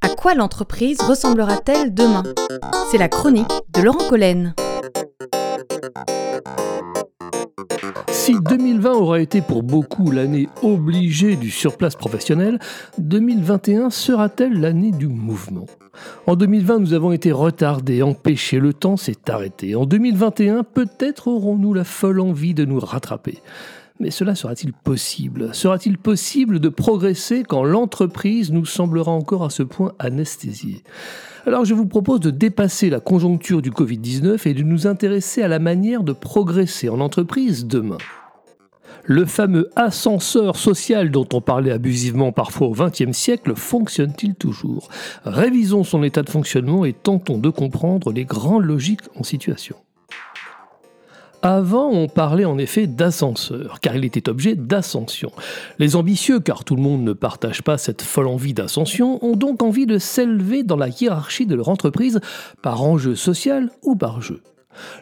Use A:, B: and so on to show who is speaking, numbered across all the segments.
A: À quoi l'entreprise ressemblera-t-elle demain? C'est la chronique de Laurent Collen.
B: Si 2020 aura été pour beaucoup l'année obligée du surplace professionnel, 2021 sera-t-elle l'année du mouvement? En 2020, nous avons été retardés, empêchés, le temps s'est arrêté. En 2021, peut-être aurons-nous la folle envie de nous rattraper. Mais cela sera-t-il possible? Sera-t-il possible de progresser quand l'entreprise nous semblera encore à ce point anesthésiée? Alors je vous propose de dépasser la conjoncture du Covid-19 et de nous intéresser à la manière de progresser en entreprise demain. Le fameux ascenseur social dont on parlait abusivement parfois au XXe siècle fonctionne-t-il toujours? Révisons son état de fonctionnement et tentons de comprendre les grandes logiques en situation. Avant, on parlait en effet d'ascenseur, car il était objet d'ascension. Les ambitieux, car tout le monde ne partage pas cette folle envie d'ascension, ont donc envie de s'élever dans la hiérarchie de leur entreprise par enjeu social ou par jeu.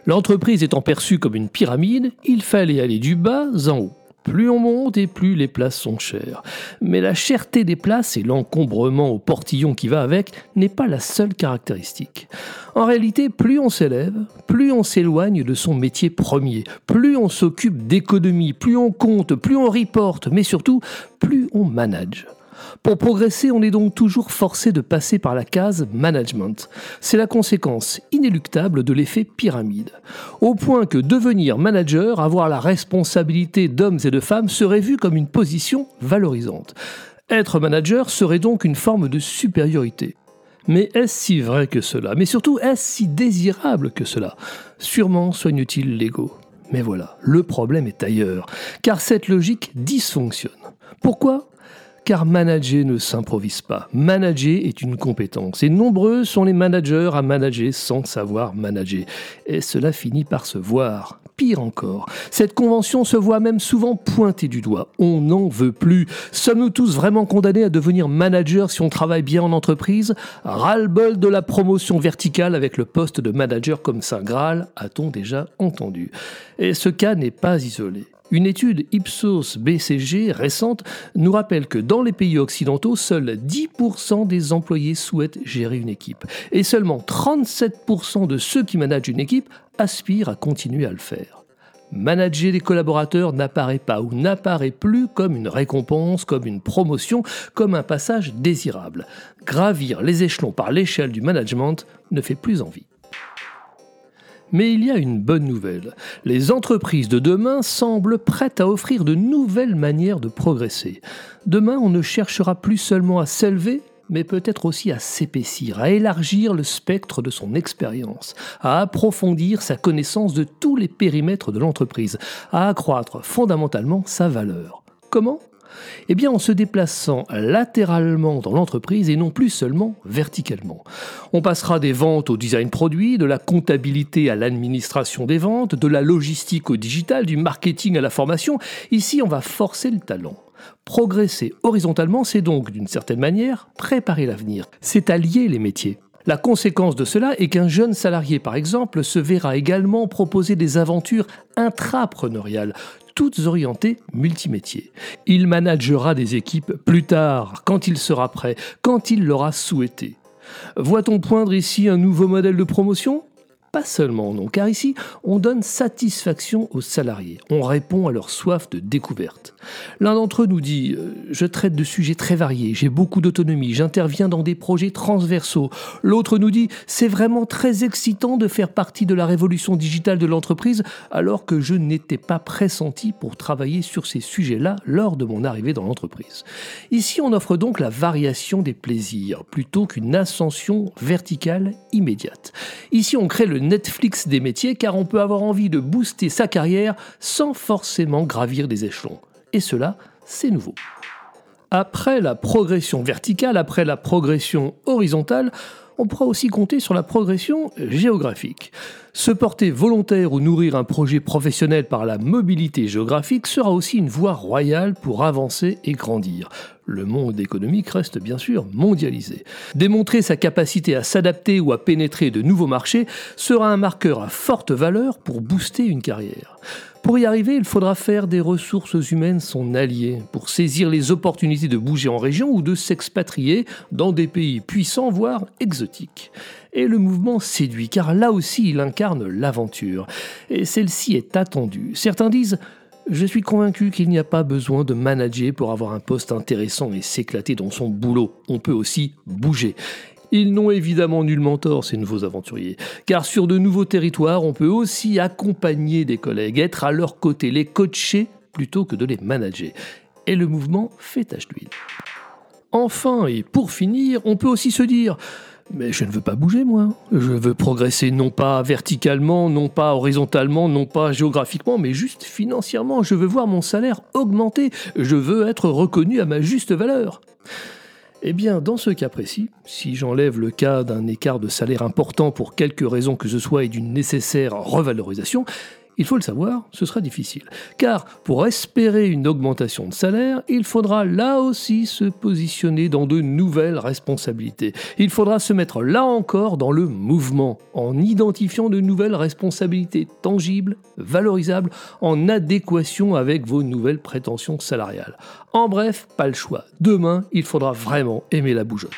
B: L'entreprise étant perçue comme une pyramide, il fallait aller du bas en haut. Plus on monte et plus les places sont chères. Mais la cherté des places et l'encombrement au portillon qui va avec n'est pas la seule caractéristique. En réalité, plus on s'élève, plus on s'éloigne de son métier premier, plus on s'occupe d'économie, plus on compte, plus on reporte, mais surtout, plus on manage. Pour progresser, on est donc toujours forcé de passer par la case management. C'est la conséquence inéluctable de l'effet pyramide. Au point que devenir manager, avoir la responsabilité d'hommes et de femmes, serait vu comme une position valorisante. Être manager serait donc une forme de supériorité. Mais est-ce si vrai que cela? Mais surtout, est-ce si désirable que cela? Sûrement soigne-t-il l'ego. Mais voilà, le problème est ailleurs, car cette logique dysfonctionne. Pourquoi? Car manager ne s'improvise pas. Manager est une compétence. Et nombreux sont les managers à manager sans savoir manager. Et cela finit par se voir. Pire encore, cette convention se voit même souvent pointée du doigt. On n'en veut plus. Sommes-nous tous vraiment condamnés à devenir managers si on travaille bien en entreprise? Ras-le-bol de la promotion verticale avec le poste de manager comme Saint Graal, a-t-on déjà entendu? Et ce cas n'est pas isolé. Une étude Ipsos BCG récente nous rappelle que dans les pays occidentaux, seuls 10% des employés souhaitent gérer une équipe. Et seulement 37% de ceux qui managent une équipe aspirent à continuer à le faire. Manager des collaborateurs n'apparaît pas ou n'apparaît plus comme une récompense, comme une promotion, comme un passage désirable. Gravir les échelons par l'échelle du management ne fait plus envie. Mais il y a une bonne nouvelle. Les entreprises de demain semblent prêtes à offrir de nouvelles manières de progresser. Demain, on ne cherchera plus seulement à s'élever, mais peut-être aussi à s'épaissir, à élargir le spectre de son expérience, à approfondir sa connaissance de tous les périmètres de l'entreprise, à accroître fondamentalement sa valeur. Comment? Eh bien en se déplaçant latéralement dans l'entreprise et non plus seulement verticalement. On passera des ventes au design produit, de la comptabilité à l'administration des ventes, de la logistique au digital, du marketing à la formation. Ici, on va forcer le talent. Progresser horizontalement, c'est donc, d'une certaine manière, préparer l'avenir. C'est allier les métiers. La conséquence de cela est qu'un jeune salarié, par exemple, se verra également proposer des aventures intrapreneuriales, toutes orientées multimétiers. Il managera des équipes plus tard, quand il sera prêt, quand il l'aura souhaité. Voit-on poindre ici un nouveau modèle de promotion? Pas seulement, non, car ici, on donne satisfaction aux salariés, on répond à leur soif de découverte. L'un d'entre eux nous dit euh, Je traite de sujets très variés, j'ai beaucoup d'autonomie, j'interviens dans des projets transversaux. L'autre nous dit C'est vraiment très excitant de faire partie de la révolution digitale de l'entreprise, alors que je n'étais pas pressenti pour travailler sur ces sujets-là lors de mon arrivée dans l'entreprise. Ici, on offre donc la variation des plaisirs, plutôt qu'une ascension verticale immédiate. Ici, on crée le Netflix des métiers car on peut avoir envie de booster sa carrière sans forcément gravir des échelons. Et cela, c'est nouveau. Après la progression verticale, après la progression horizontale, on pourra aussi compter sur la progression géographique. Se porter volontaire ou nourrir un projet professionnel par la mobilité géographique sera aussi une voie royale pour avancer et grandir. le monde économique reste bien sûr mondialisé. Démontrer sa capacité à s'adapter ou à pénétrer de nouveaux marchés sera un marqueur à forte valeur pour booster une carrière. Pour y arriver, il faudra faire des ressources humaines son allié, pour saisir les opportunités de bouger en région ou de s'expatrier dans des pays puissants, voire exotiques. Et le mouvement séduit, car là aussi il incarne l'aventure. Et celle-ci est attendue. Certains disent je suis convaincu qu'il n'y a pas besoin de manager pour avoir un poste intéressant et s'éclater dans son boulot. On peut aussi bouger. Ils n'ont évidemment nullement tort, ces nouveaux aventuriers, car sur de nouveaux territoires, on peut aussi accompagner des collègues, être à leur côté, les coacher plutôt que de les manager. Et le mouvement fait tâche d'huile. Enfin, et pour finir, on peut aussi se dire mais je ne veux pas bouger, moi. Je veux progresser non pas verticalement, non pas horizontalement, non pas géographiquement, mais juste financièrement. Je veux voir mon salaire augmenter. Je veux être reconnu à ma juste valeur. Eh bien, dans ce cas précis, si j'enlève le cas d'un écart de salaire important pour quelque raison que ce soit et d'une nécessaire revalorisation, il faut le savoir, ce sera difficile. Car pour espérer une augmentation de salaire, il faudra là aussi se positionner dans de nouvelles responsabilités. Il faudra se mettre là encore dans le mouvement, en identifiant de nouvelles responsabilités tangibles, valorisables, en adéquation avec vos nouvelles prétentions salariales. En bref, pas le choix. Demain, il faudra vraiment aimer la bougeotte.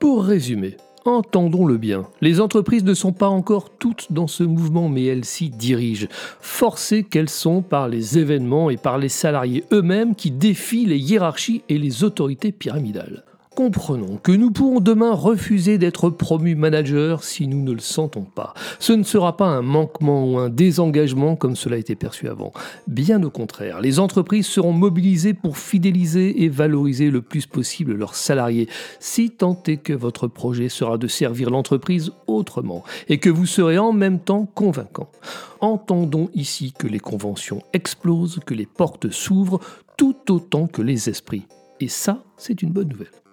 B: Pour résumer, Entendons-le bien, les entreprises ne sont pas encore toutes dans ce mouvement, mais elles s'y dirigent, forcées qu'elles sont par les événements et par les salariés eux-mêmes qui défient les hiérarchies et les autorités pyramidales. Comprenons que nous pourrons demain refuser d'être promus managers si nous ne le sentons pas. Ce ne sera pas un manquement ou un désengagement comme cela a été perçu avant. Bien au contraire, les entreprises seront mobilisées pour fidéliser et valoriser le plus possible leurs salariés, si tant est que votre projet sera de servir l'entreprise autrement et que vous serez en même temps convaincant. Entendons ici que les conventions explosent, que les portes s'ouvrent, tout autant que les esprits. Et ça, c'est une bonne nouvelle.